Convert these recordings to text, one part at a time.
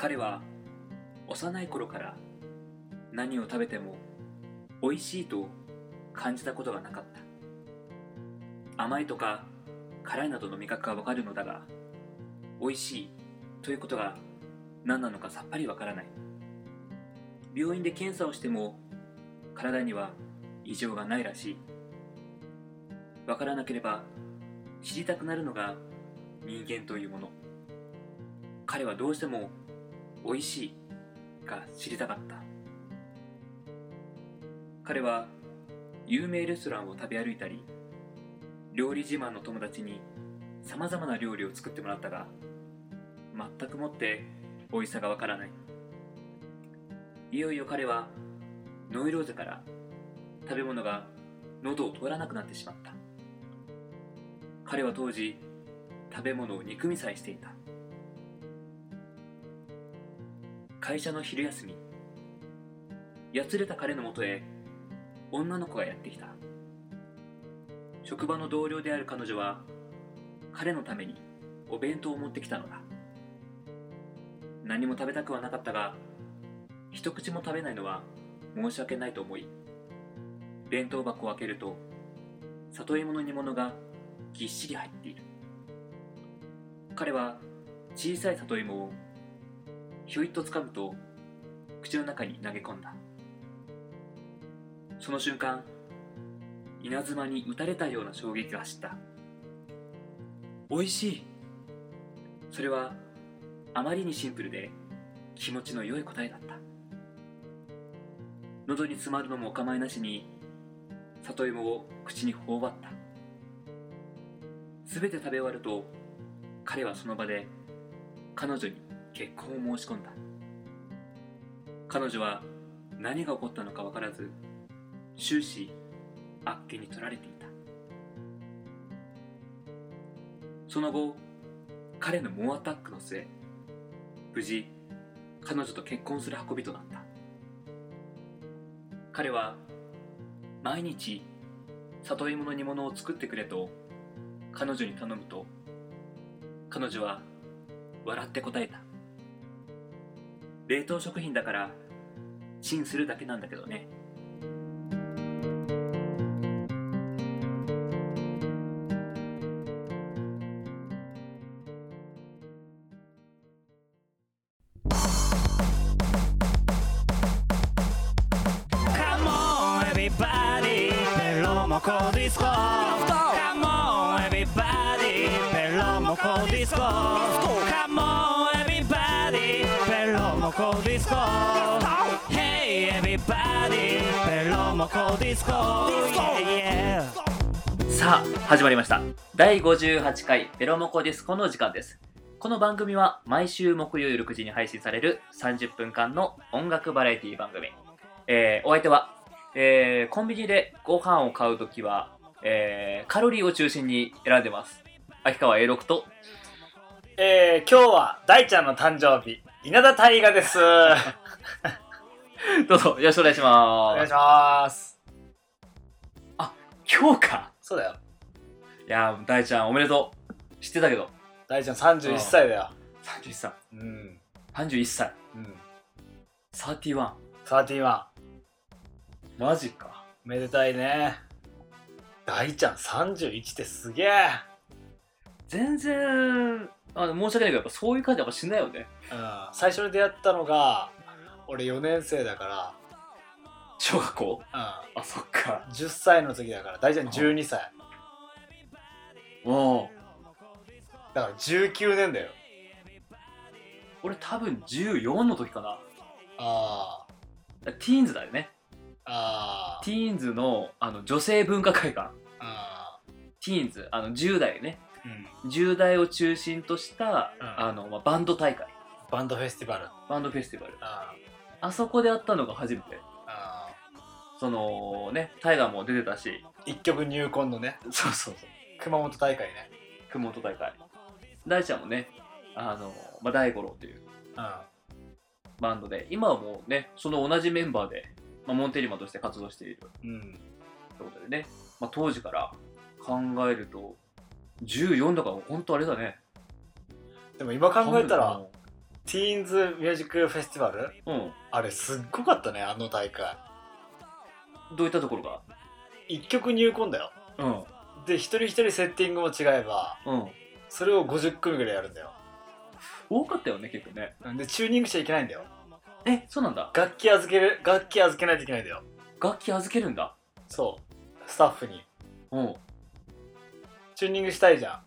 彼は幼い頃から何を食べても美味しいと感じたことがなかった。甘いとか辛いなどの味覚がわかるのだが美味しいということが何なのかさっぱりわからない。病院で検査をしても体には異常がないらしい。わからなければ知りたくなるのが人間というもの。彼はどうしても美味しいが知りたかった。彼は有名レストランを食べ歩いたり料理自慢の友達にさまざまな料理を作ってもらったが全くもって美味しさがわからない。いよいよ彼はノイローゼから食べ物が喉を通らなくなってしまった。彼は当時食べ物を憎みさえしていた。会社の昼休み。やつれた彼のもとへ女の子がやってきた。職場の同僚である彼女は彼のためにお弁当を持ってきたのだ。何も食べたくはなかったが一口も食べないのは申し訳ないと思い弁当箱を開けると里芋の煮物がぎっしり入っている。彼は小さい里芋をひょいっと掴むと口の中に投げ込んだ。その瞬間稲妻に打たれたような衝撃が走った。美味しい。それはあまりにシンプルで気持ちの良い答えだった。喉に詰まるのもお構いなしに里芋を口に頬張った。全て食べ終わると彼はその場で彼女に結婚を申し込んだ。彼女は何が起こったのか分からず終始あっけに取られていた。その後彼の猛アタックの末無事彼女と結婚する運びとなった。彼は毎日里芋の煮物を作ってくれと彼女に頼むと彼女は笑って答えた。冷凍食品だからチンするだけなんだけどね。ベロモコディスコモコディスコ Hey everybody. ベロモコディスコ. Yeah yeah. さあ始まりました。第58回ベロモコディスコの時間です。この番組は毎週木曜夜9時に配信される30分間の音楽バラエティ番組、えーお相手は、えーコンビニでご飯を買うときは、えーカロリーを中心に選んでます。秋川 A6 と。えー、今日は大ちゃんの誕生日、稲田大我です。お どうぞよろしくお願いします願いします。今日かそうだよ。いやー大ちゃんおめでとう知ってたけど大ちゃん31歳だよ。31歳うん。31歳うん。31 31。マジかめでたいね。大ちゃん31ってすげえ。全然あの申し訳ないけどやっぱそういう感じやっぱしないよねうん。最初に出会ったのが、俺4年生だか小学校？ら、あそっかうん。10歳の時だから、大ちゃん12歳。おだから19年だよ。俺多分14の時かなあティーンズだよねあ。あティーンズのあの女性文化会館あ。ティーンズあの10代ねうん。10代を中心とした、うん。あのまあ、バンド大会。バンドフェスティバル。バンドフェスティバル。ああ。そこで会ったのが初めて。あ。そのねタイガーも出てたし。一曲入魂のね、そうそうそう。熊本大会ね。熊本大会。大ちゃんもねあの、まあ、大五郎っていううん。バンドで今はもうねその同じメンバーで、まあ、モンテリマとして活動している。うん。ということでね、まあ、当時から考えると14だから本当あれだね。でも今考えたら、ティーンズミュージックフェスティバルうん。あれすっごかったねあの大会。どういったところが？1曲入魂だよ。うん。で一人一人セッティングも違えばうん。それを50組ぐらいやるんだよ。多かったよね結構ね。でチューニングしちゃいけないんだよ。えそうなんだ。楽器預ける楽器預けないといけないんだよ。楽器預けるんだ。そう。スタッフに。うんチューニングしたいじゃ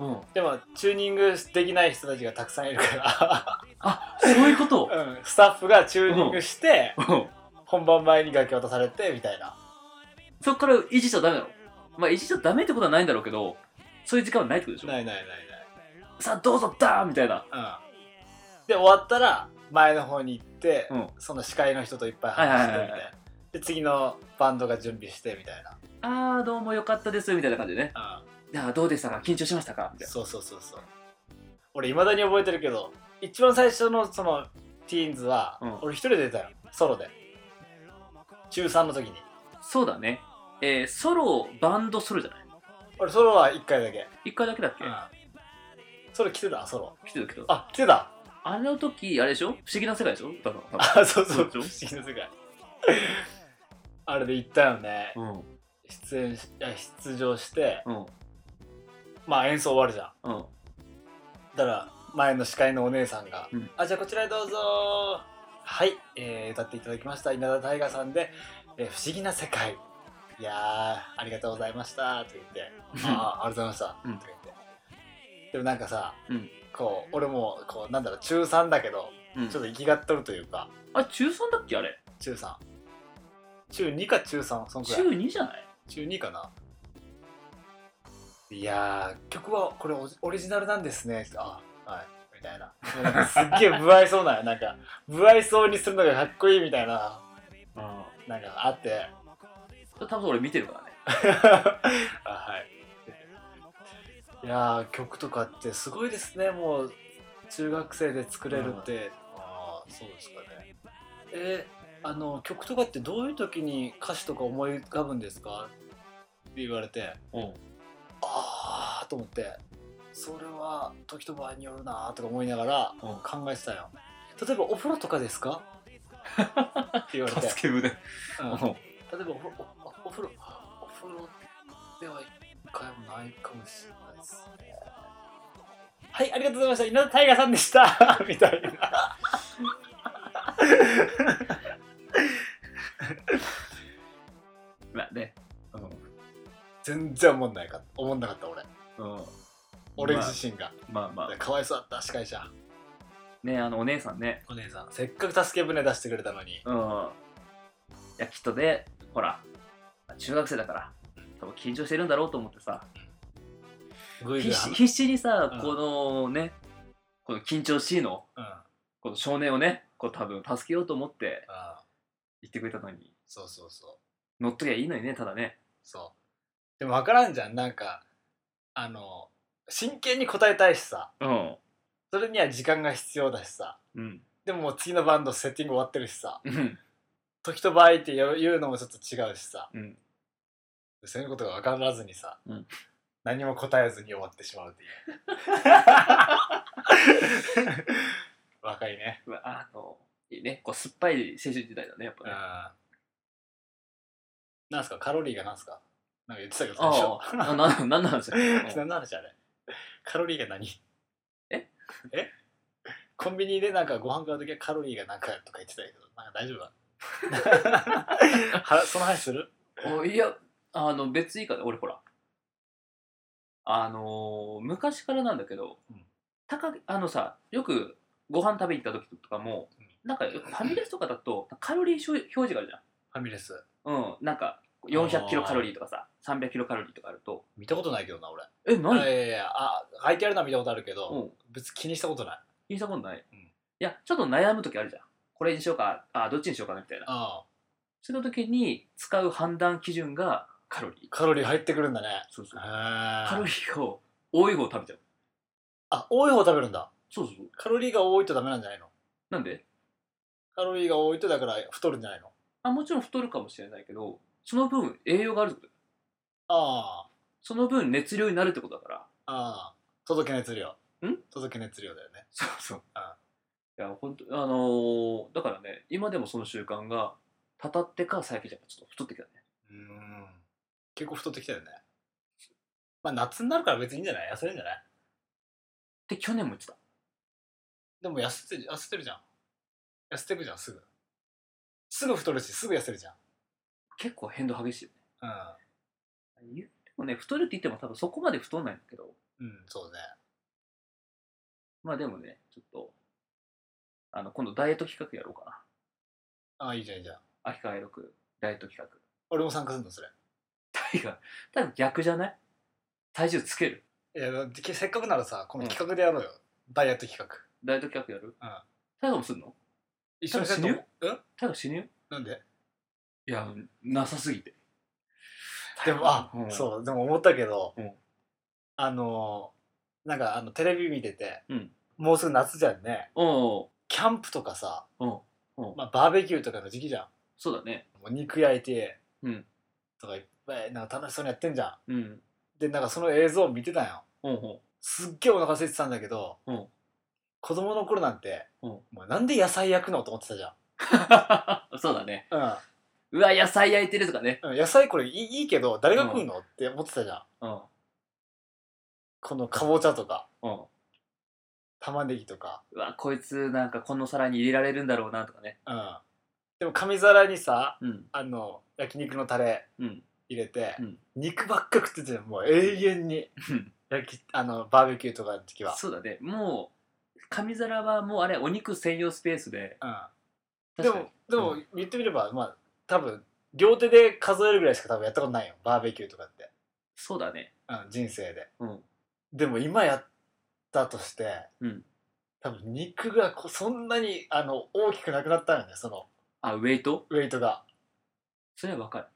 ん。うん。でもチューニングできない人たちがたくさんいるかあそういうこと？ら、うん、スタッフがチューニングしてうん。本番前に楽器渡されてみたいな。そっからいじっちゃダメなの。まあいじっちゃダメってことはないんだろうけどそういう時間はないってことでしょ？ないないないさあどうぞダーンみたいな。ない、うん、で終わったら前の方に行って、うん。その司会の人といっぱい話してみたいな、はいはいはいはで次のバンドが準備してみたいな、あーどうもよかったですみたいな感じでね。うん。いやどうでしたか？緊張しましたか？みたいな。そうそうそうそう。俺いまだに覚えてるけど一番最初のそのティーンズは、うん。俺一人で出たよ。ソロで。中3の時に。そうだね。えー、ソロバンドソロじゃない？俺ソロは1回だけ、一回だけだっけ、うん、ソロ来てた？ソロ。来てたけどあ来てた。あの時あれでしょ？不思議な世界でしょ？多分多分。あそうそう。不思議な世界あれで行ったよね、うん。出演しいや出場して。うん。まあ演奏終わるじゃん。うん。だから前の司会のお姉さんが「うん。あじゃあこちらへどうぞ。はい、えー歌っていただきました。稲田大我さんで、えー不思議な世界」いやーありがとうございました」と言って「ああありがとうございました」うん。と言って。でもなんかさ、うん。こう俺もこうなんだろう中3だけどうん。ちょっと生きがっとるというか。あ中3だっけあれ？中3中2か中3そんくらい。中2じゃない？中2かな。いやー曲はこれオオリジナルなんですね。あはい。みたいな。すっげえ不愛想なよなんか不愛想にするのがかっこいいみたいな。あなんかあって。多分俺見てるからね。あはい。いやー曲とかってすごいですね。もう中学生で作れるって、ああそうですかね。えあの曲とかってどういう時に歌詞とか思い浮かぶんですか？って言われて。うん。ああと思って。それは時と場合によるなーとか思いながらうん。考えてたよ。例えばお風呂とかですか？って言われて、助け舟。うん、うん。例えばお風呂おお風呂お風呂では一回もないかもしれないですね。はいありがとうございました。稲田大我さんでした。みたいな まあね。全然思んないか思んなかった俺。うん。うん俺自身が、まあまあかわいそうだった司会者。ねあのお姉さんね。お姉さん。せっかく助け舟出してくれたのに。うん。いやきっとねほら中学生だから多分緊張してるんだろうと思ってさ。必死必死にさ、うんこのねこの緊張しいのうん。この少年をねこう多分助けようと思ってああ言ってくれたのに。そうそうそう。乗っときゃいいのにねただね。そう。でも分からんじゃん。なんかあの真剣に答えたいしさ。うん。それには時間が必要だしさ。うん。でももう次のバンドセッティング終わってるしさ。うん。時と場合って言う言うのもちょっと違うしさ。うん。そういうことが分からずにさ、うん。何も答えずに終わってしまうっていう。若いね。うわあのいいねこう酸っぱい青春時代だねやっぱうんねなんすか？カロリーがなんすか？なんか言ってたけど最初。ああなななんなんですよ何の話あれ。カロリーが何？え？え？コンビニでなんかご飯買うときはカロリーがなんかとか言ってたけどなんか大丈夫かは その話する？おいやあの別にいいかな俺ほら。あのー昔からなんだけど、うん。高あのさよくご飯食べに行った時とかも、うんなんかファミレスとかだとカロリー表表示があるじファミレス。ゃんうん。なんか400キロカロリーとかさ300キロカロリーとかあると。見たことないけどな俺。え何あいやいやあ書いてあるのは見たことあるけど、うん。別に気にしたことない。気にしたことない、うん。いやちょっと悩む時あるじゃん。これにしようかあどっちにしようかなみたいな。そういう時に使う判断基準がカロリー。カロリー入ってくるんだね。そうそう。へカロリーーを多い方を食べちゃう。あ多い方食べるんだ。そうそうそう。カロリーが多いとダメなんじゃないの？なんで？カロリーが多いとだから太るんじゃないの？あもちろん太るかもしれないけどその分栄養があるってこと。あその分熱量になるってことだから。ああ。あ届け熱量。ん？届け熱量だよね。そうそう。いや本当あのーだからね今でもその習慣がたたってから最近じゃちょっと太ってきたね。うん。結構太ってきたよね。まあ夏になるから別にいいんじゃない？痩せるんじゃない？で去年も言ってた。でも痩せて痩せてるじゃん痩せてるじゃんすぐ。すぐ太るしすぐ痩せるじゃん。結構変動激しいようん。ね言ってもね太るって言っても多分そこまで太んないんだけど。うんそうね。まあでもねちょっとあの今度ダイエット企画やろうかな。ああいいじゃんいいじゃん。秋川六ダイエット企画。俺も参加するのそれ。タイが多分逆じゃない？体重つける？いやだってせっかくならさこの企画でやろうよ、ダイエット企画。ダイエット企画やる？うん。タイガもすんの？一緒にせんと多分うん？タイガ死ぬ？よなんで？いやなさすぎて。でもあ、うん。そうでも思ったけど、うん。あのーなんかあのテレビ見てて、うん。もうすぐ夏じゃんね。おうキャンプとかさ、おうおうまあ、バーベキューとかの時期じゃん。そうだね。もう肉焼いて、うん。とかいっぱいなんか楽しそうにやってんじゃん。うん。でなんかその映像を見てたんよ。おうおうすっげえお腹空いてたんだけど、うん子供の頃なんて、うん。もうなんで野菜焼くのと思ってたじゃ そうだね。ん、うん。うわ野菜焼いてるとかね。うん、野菜これいいいいけど誰が食うの、って思ってたじゃん。うん。このかぼちゃとか。うん。玉ねぎとか。うわこいつなんかこの皿に入れられるんだろうなとかね。うん。でも紙皿にさうん。あの焼肉のタレうん。入れて、うん。肉ばっか食っててもう永遠に。焼きあのバーベキューとかの時は、そうだね。もう紙皿はもうあれお肉専用スペースで。うん、でもでもう言ってみればまあ多分両手で数えるぐらいしか多分やったことないよ。バーベキューとかって、そうだね。うん、人生で。うん。でも今やったとして、うん。多分肉がこそんなにあの大きくなくなったよねそのあウェイト？ウェイトが。それはわかる。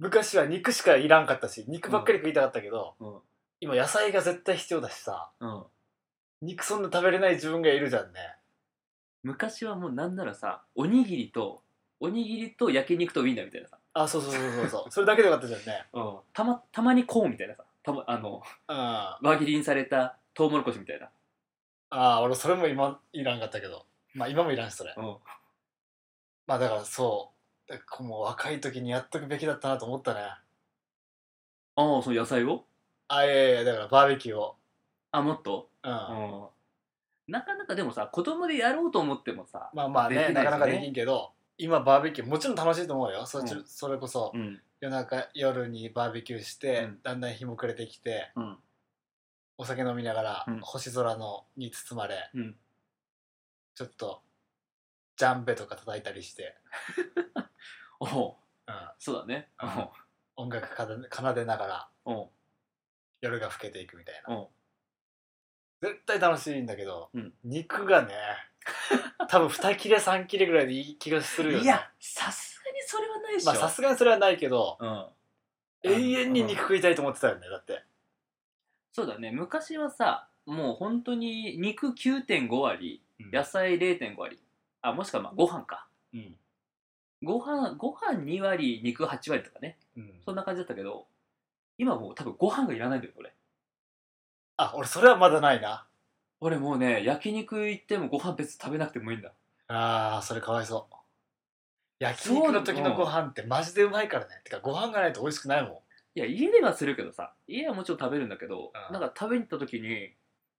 昔は肉しかいらんかったし肉ばっかり食いたかったけど、うん。今野菜が絶対必要だしさ。うん肉そんな食べれない自分がいるじゃんね。昔はもうなんならさおにぎりとおにぎりと焼肉とウインナーみたいなさ、あそうそうそうそうそう。それだけでよかったじゃんね。うん、たまたまにコーンみたいなさ。たまあのうんあ輪切りにされたトウモロコシみたいな、あ俺それも今いらんかったけど。まあ今もいらんしそれ。うん、まあだからそう。だからもう若い時にやっとくべきだったなと思ったね。ああその野菜を？あいやいやだからバーベキューをあもっと、うん、うん、なかなかでもさ子供でやろうと思ってもさ、まあまあねね。なかなかできんけど今バーベキューもちろん楽しいと思うよ。そ,、うん。それこそうん。夜中夜にバーベキューして、うん。だんだん日も暮れてきてうん。お酒飲みながら、うん。星空のに包まれ、うん。ちょっとジャンベとか叩いたりして、おう。うん、そうだね。うん。音楽奏で奏でながら夜が更けていくみたいな絶対楽しいんだけど、うん。肉がね 多分2切れ3切れぐらいでいい気がするよ、ね、いやさすがにそれはないでしょ、まあさすがにそれはないけどうん。永遠に肉食いたいと思ってたよねだって。そうだね。昔はさもう本当に肉9.5割うん。野菜0.5割。あもしくはまあご飯か。うん。ご飯ご飯2割肉8割とかね。うん。そんな感じだったけど今もう多分ご飯がいらないんだよ俺あ俺それはまだないな。俺もうね焼肉行ってもご飯別に食べなくてもいいんだ。あーそれかわいそう。焼肉の時のご飯ってマジでうまいからね。てかご飯がないと美味しくないもん。いや家ではするけどさ。家はもちろん食べるんだけど、うん。なんか食べに行った時に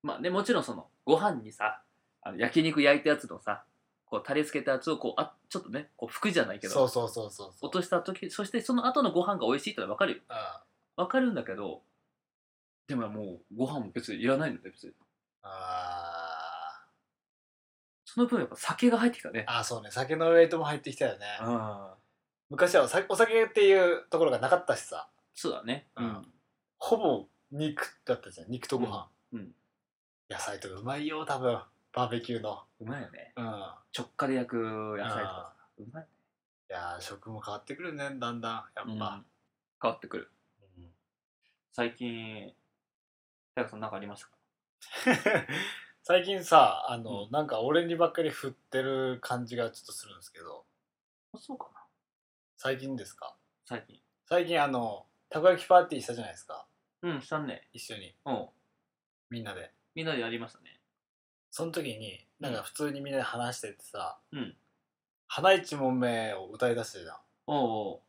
まあねもちろんそのご飯にさあの焼肉焼いたやつのさこうタレつけたやつをこうあちょっとねこう拭くじゃないけどそうそうそうそうそう。落とした時そしてその後のご飯が美味しいってのは分かるよ。あ分かるんだけどでももうご飯も別にいらないんだよ別に。あその分やっぱ酒が入ってきたね。ーあーそうね。酒のウェイトも入ってきたよね。ああ昔はお酒お酒っていうところがなかったしさ。そうだね。うん。ほぼ肉だったじゃん。肉とご飯、うん。うん。野菜とかうまいよ多分。バーベキューの。うまいよね。うん。直火で焼く野菜とかさ。うまいね。いやー食も変わってくるねだんだん。やっうん。ぱ、変わってくる。うん。最近大学さん何かありましたか？最近さあの、うん。なんか俺にばっかり振ってる感じがちょっとするんですけど。あそうかな。最近ですか？最近。最近あのたこ焼きパーティーしたじゃないですか。うんしたね。一緒に。うん。みんなで。みんなでやりましたね。その時になんか普通にみんなで話しててさ「うん。花一問目」を歌い出してたじゃん。おうおう。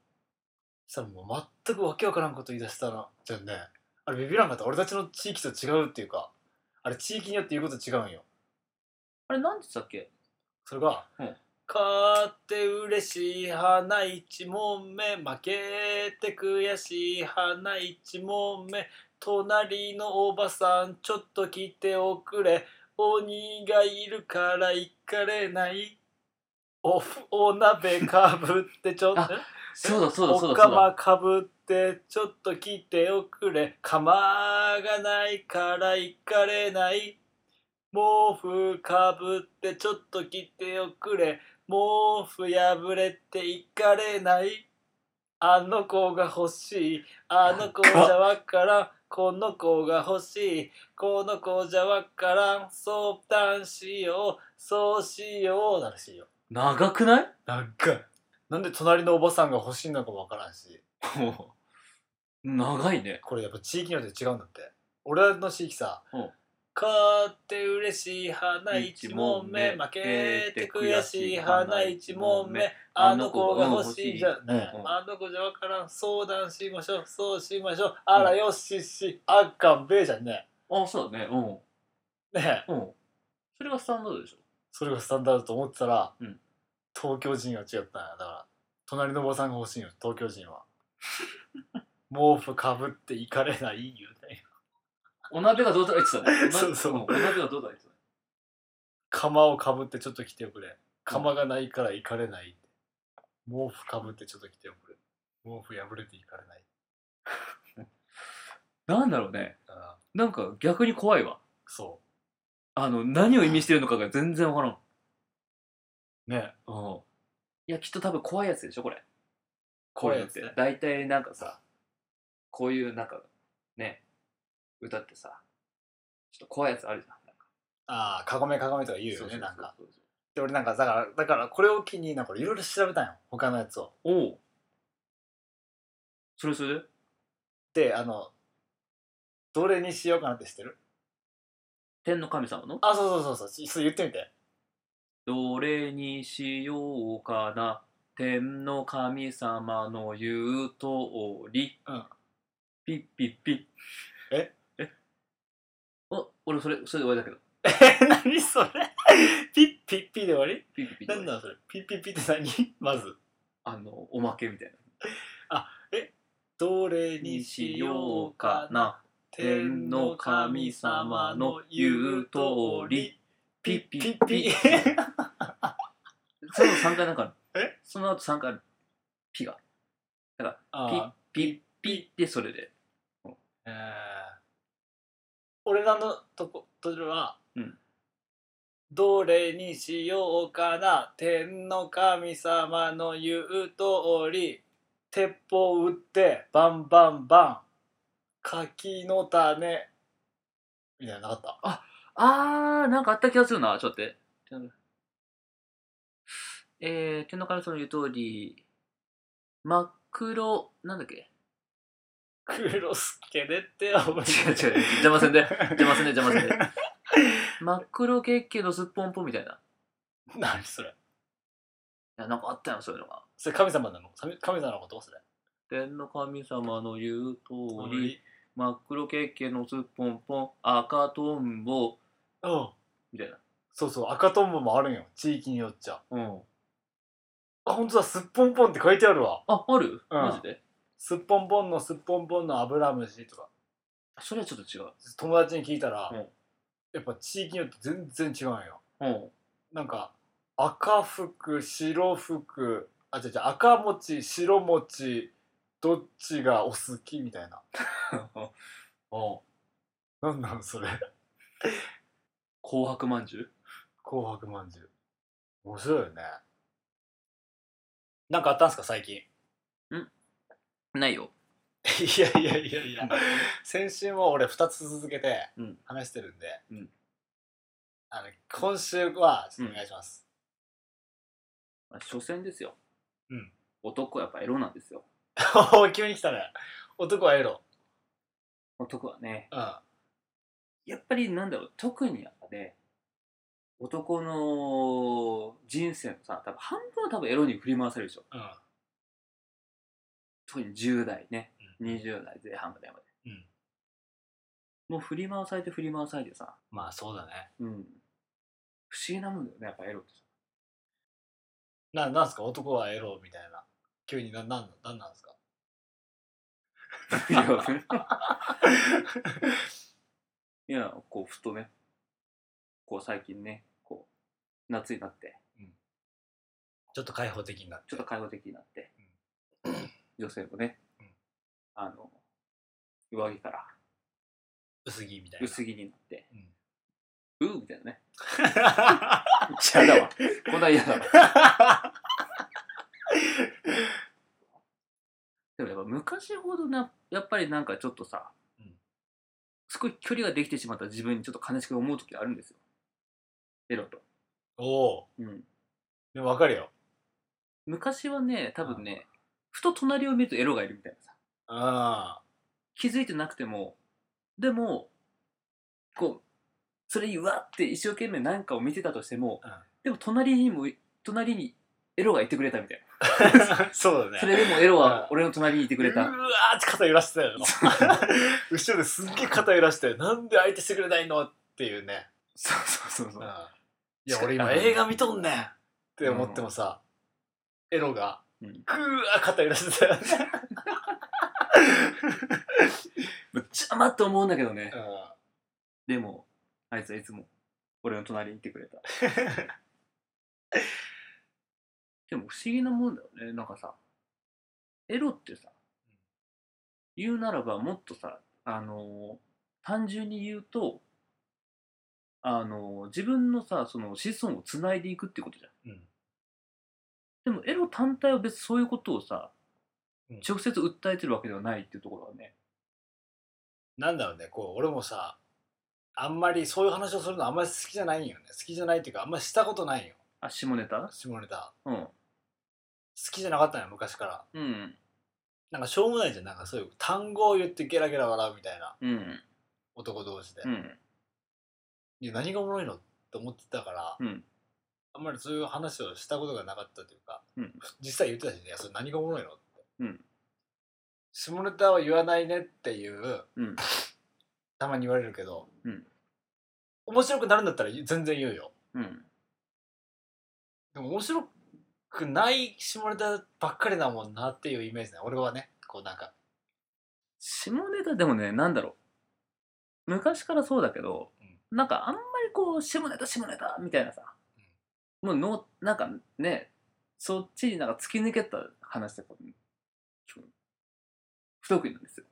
そしたらもう全くわけわからんこと言い出したらじゃんねあれビビらんかった。俺たちの地域と違うっていうか。あれ地域によって言うこと違うんよ。あれなんて言ってたっけ？それがうん「勝って嬉しい花一問目負けて悔しい花一問目隣のおばさんちょっと来ておくれ鬼がいるから行かれない。おふお鍋かぶってちょっと。あそうだそうだそうおかだそうだ。まかぶってちょっと来ておくれ。釜がないから行かれない。毛布かぶってちょっと来ておくれ。毛布破れて行かれない。あの子が欲しい。あの子じゃわからん。この子が欲しい。この子じゃわからん。相談しよう。そうしよう。ならしいよ長くない？なんかなんで隣のおばさんが欲しいのかもわからんし 長いね。これやっぱ地域によって違うんだって。俺らの地域さうん「勝って嬉しい花一問目負けて悔しい花一問目あの子が欲しいじゃねうん。あの子じゃわからん。相談しましょうそうしましょうあらよししあっかんべえじゃんね。あそうだね。うん。ねうん。それがスタンダードでしょ。それがスタンダードと思ってたら、うん。東京人は違ったんや。だから隣のおばさんが欲しいよ東京人は毛布かぶって行かれない言うね。お鍋がどうだ言ってたねお鍋そうそう。んお鍋がどうだ言ってた釜をかぶってちょっと来ておくれ。釜がないから行かれない。毛布かぶってちょっと来ておくれ。毛布破れて行かれない。なんだろうね。あなんか逆に怖いわ。そあの何を意味してるのかが全然わからん。うね。うん。いやきっと多分怖いやつでしょこれ。怖いやつ大体なんかさこういうなんかね歌ってさちょっと怖いやつあるじゃんなんか。ああかごめかごめとか言うよねなんか。で俺なんかだからだからこれを機になんかいろいろ調べたんよ他のやつを。おおそれそれで？であのどれにしようかなって知ってる？天の神様の？あそうそうそうそう。そう言ってみて。どれにしようかな天の神様の言う通り、うんピッピッピッ。え？え？お俺それそれで終わりだけど。え？何それ？ピッピッピで終わり？ピッピッピッで終わり。なんだそれ？ピッピッピって何？まず。あのおまけみたいな。どれにしようかな？天の神様の言う通り。ピッピピッピッピその3回なんかある。え？その後3回ある。ピが。ピッあピッピッでそれで。ーえー。俺らのとことでは、うん。どれにしようかな天の神様の言う通り鉄砲撃ってバンバンバン柿の種。みたいなのなかった。あーなんかあった気がするな。ちょっと待って。えー、天の神様の言う通り真っ黒なんだっけ？黒助でって覚えて違う違う邪魔せんで。邪魔せんで邪魔せんで。真っ黒月経のすっぽんぽんみたいな。い何それ。やなんかあったよそういうのが。それ神様なの？神神様のこと？それ。天の神様の言う通り真っ黒血系のすっぽんぽん赤とんぼ。うん。みたいな。そうそう赤とんぼもあるんよ。地域によっちゃ。うん。あ本当だ。すっぽんぽんって書いてあるわ。あある、うん。マジで？すっぽんぽんのすっぽんぽんのアブラムシとか。それはちょっと違う。友達に聞いたら、うん。やっぱ地域によって全然違うんよ。うん。なんか赤服白服あ違う違う赤餅白餅どっちがお好きみたいな。なんなんそれ。紅白まんじゅう紅白まんじゅう面白いよね。なんかあったんすか最近？ないよ。いやいやいやいや。先週も俺2つ続けてうん。話してるんで、うん。あの今週はちょっとお願いします、まあ所詮ですよ、うん、男はやっぱエロなんですよ。お ー急に来たね。男はエロ。男はね。うん。やっぱりなんだろう。特にやっぱね男の人生のさ多分半分は多分エロに振り回されるでしょ。うん特に10代ね。うん。20代前半ぐらいまで、うん。もう振り回されて振り回されてさ、まあそうだね。うん、不思議なもんだよねやっぱエロってさ。ななんすか？男はエロみたいな。急にななんなんなんですか？いやこうふとね。こう最近ねこう夏になって。ちょっと開放的になって。ちょっと開放的になって、女性もね、うん。あの上着から薄着みたいな。薄着になってうん。うーみたいなね。嫌だわ。こんなん嫌だわ。でもやっぱ昔ほどなやっぱりなんかちょっとさ、うん。すごい距離ができてしまった自分にちょっと悲しく思う時あるんですよ。エロと、おおうん、でも分かるよ。昔はね多分ねふと隣を見るとエロがいるみたいなさ。あ気づいてなくてもでもこうそれにうわって一生懸命何かを見てたとしても、うん。でも隣にも隣にエロがいてくれたみたいあ そうだね。なそれでもエロはうん。俺の隣にいてくれた、うわーって肩揺らしてたよ。後ろですっげえ肩揺らしてなんで相手してくれないのっていうね、そうそうそうそう、いや俺今映画見とんねんって思ってもさ、エロがうんぐーわー肩揺らしてたよね、邪魔って思うんだけどね、うん。でもあいつはいつも俺の隣にいてくれた。でも不思議なもんだよね。なんかさエロってさ言うならばもっとさあのー単純に言うとあのー自分のさその子孫をつないでいくってことじゃん。うんでもエロ単体は別にそういうことをさ、うん。直接訴えてるわけではないっていうところはね。なんだろうねこう俺もさあんまりそういう話をするのあんまり好きじゃないんよね。好きじゃないっていうかあんまりしたことないよ。あ下ネタ？下ネタ。うん。好きじゃなかったのよ昔から。うん。なんかしょうもないじゃん。なんかそういう単語を言ってゲラゲラ笑うみたいな。うん。男同士で、うん。いや何がおもろいのって思ってたから、うんあんまりそういう話をしたことがなかったというか、うん。実際言ってたしねいやそれ何がおもろいのって、うん。下ネタは言わないねっていううん。たまに言われるけど、うん。面白くなるんだったら全然言うよ。うん。でも面白くない下ネタばっかりだもんなっていうイメージね俺はね。こうなんか。下ネタでもねなんだろう。昔からそうだけど、なんかあんまりこう下ネタ下ネタみたいなさ、もうのなんかねそっちになんか突き抜けた話とか不得意なんですよ。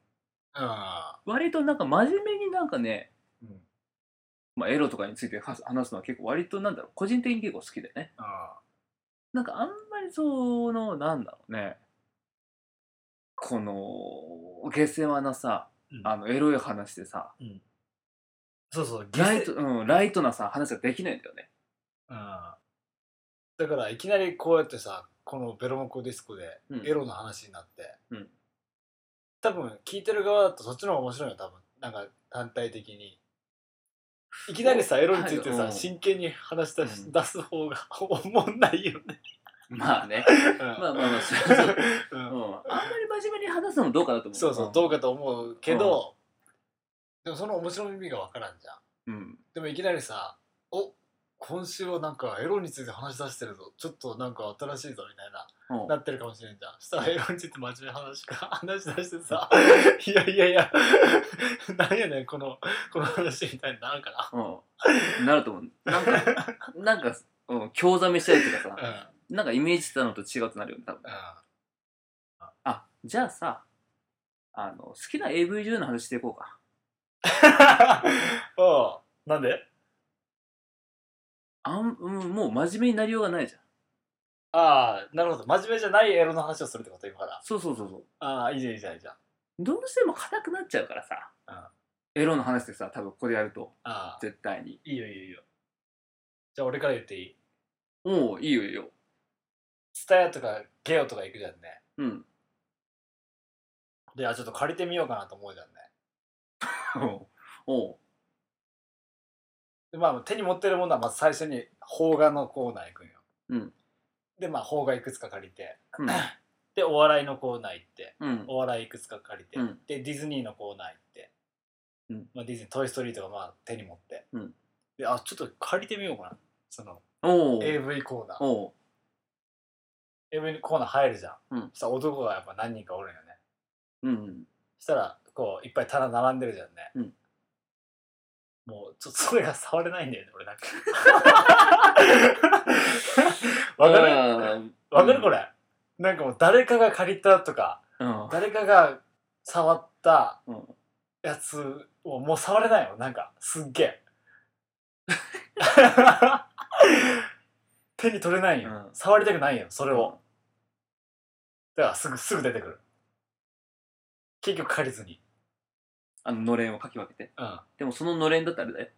うん割となんか真面目になんかね、うん。まあ、エロとかについて話すのは結構割となんだろう個人的に結構好きでね。なんかあんまりそのなんだろうねこの下世話なさうん。あのエロい話でさそうそうライト、うん、ライトなさ話ができないんだよね。うんだからいきなりこうやってさこのベロモコディスコでうん。エロの話になって、うん。多分聞いてる側だとそっちの方が面白いよ多分。なんか単体的に。いきなりさエロについてさ、真剣に話し出し、うん。出す方が おもんないよね、まあね。うん。まあまあまあそれはそう、ううん。ん、あんまり真面目に話すのもどうかなと思う。そうそうどうかと思うけど、でもその面白い意味がわからんじゃん。うん。でもいきなりさ「お今週はなんかエロについて話し出してるぞ。ちょっとなんか新しいぞ」みたいなうん。なってるかもしれんじゃん。そしたらエロについて真面目な話か話し出してさ「いやいやいやなんやねんこのこの話」みたいになるかうん、なると思う。なんかなんか、うん、興ざめしたりとかさらなんかイメージしてたのと違うとなるよね多分。うん、うん、あじゃあさあの好きな AV 女優の話していこうか。おうなんで？あん、うん、もう真面目になりようがないじゃん。ああなるほど。真面目じゃないエロの話をするってこと今から。そうそうそうそう。ああいいじゃんいいじゃんいいじゃん。どうしても硬くなっちゃうからさ、うん。エロの話ってさ多分ここでやると。ああ絶対に。いいよいいよいいよ。じゃあ俺から言っていい？おおいいよいいよ。ツタヤとかゲオとか行くじゃんね。うん。であちょっと借りてみようかなと思うじゃんね。おうおうでまあ手に持ってるものはまず最初に邦画のコーナー行くんよ。うん。でまあ邦画いくつか借りて。うん。でお笑いのコーナー行って。うん。お笑いいくつか借りて、うん。でディズニーのコーナー行って、うん。まあ、ディズニー「トイ・ストーリー」とかまあ手に持って、うん。であちょっと借りてみようかな。その AV コーナー。AV コーナー入るじゃん、うん。そしたら男がやっぱ何人かおるんよね。うん。そしたらこういっぱい棚並んでるじゃんね、うんもうちょっとそれが触れないんだよね俺なんか。わかる？るわかる？これ。なんかもう誰かが借りたとかうん。誰かが触ったうん。やつをもう触れないよなんかすっげえ。手に取れないよ、うん。触りたくないよそれを、だからすぐすぐ出てくる。結局借りずにあののれんをかき分けて。うん。までもそののれんだったらあれだよ。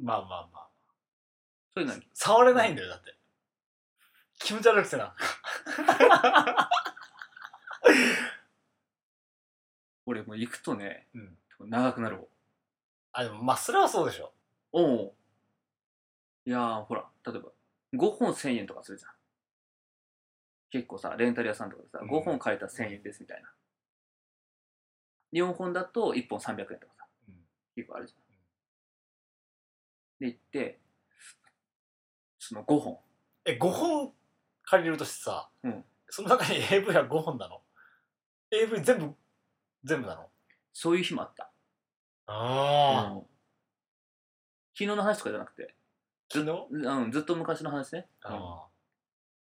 あまあまあ。そういうのに触れないんだよだって。気持ち悪くてな。俺もう行くとねうん。長くなるわ。あでもまあそれはそうでしょ。おおいやーほら例えば5本1000円とかするじゃん。結構さレンタル屋さんとかでさ、うん。5本借りたら1000円ですみたいな4本だと1本300円とかさ、うん。結構あるじゃん。で行ってその5本。え5本借りるとしてさ、うん。その中に AV は5本なの？AV 全部全部なの？そういう日もあった。あうん。昨日の話とかじゃなくて。昨日？うん、ずっと昔の話ね、うん。あ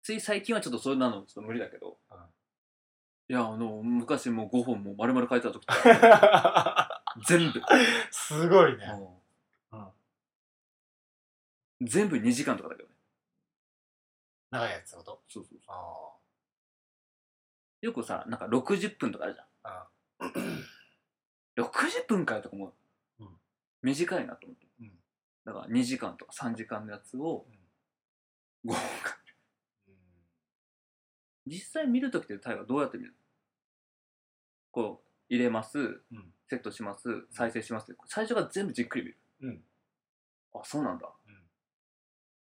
つい最近はちょっとそれなのちょっと無理だけど、うんいやあの昔もう5本も丸々書いてた時 全部、すごいね。うん。うん。全部2時間とかだけどね。長いやつってこと？そうそうそあうよくさなんか60分とかあるじゃあん。60分かよとかもう。ん。短いなと思って、うん。だから2時間とか3時間のやつを5本か実際見るときって大河どうやって見るこう入れますうん。セットします再生しますって最初から全部じっくり見る。うん。あそうなんだ。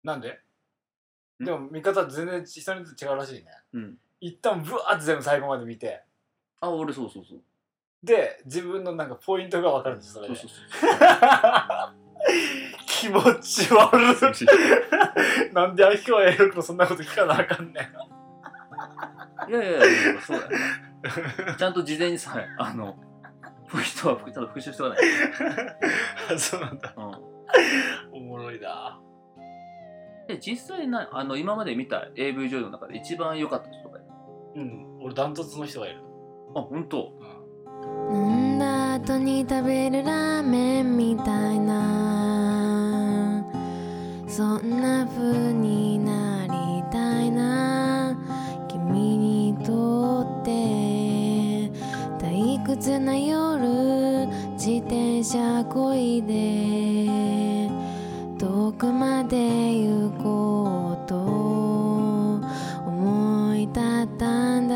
なんで？ん？でも見方全然人によって違うらしいね。うん。一旦ブワーって全部最後まで見て。あ俺そうそうそう。で自分のなんかポイントが分かるんですそれで。気持ち悪い。なんで秋川栄六のそんなこと聞かなあかんねん。いやいやいやそうだよねちゃんと事前にさあのポイントはちゃんと復習しておかない そうなんだ。と、うん。おもろいな。で実際なあの今まで見た AV 女優の中で一番良かった人とかいる？うん。俺ダントツの人がいる、あ本当？飲ん。だ後に食べるラーメンみたいな。そんな風にな退屈な夜自転車こいで遠くまで行こうと思い立ったんだ。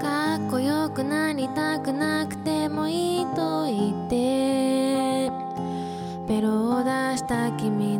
かっこよくなりたくなくてもいいと言って。ベロを出した君の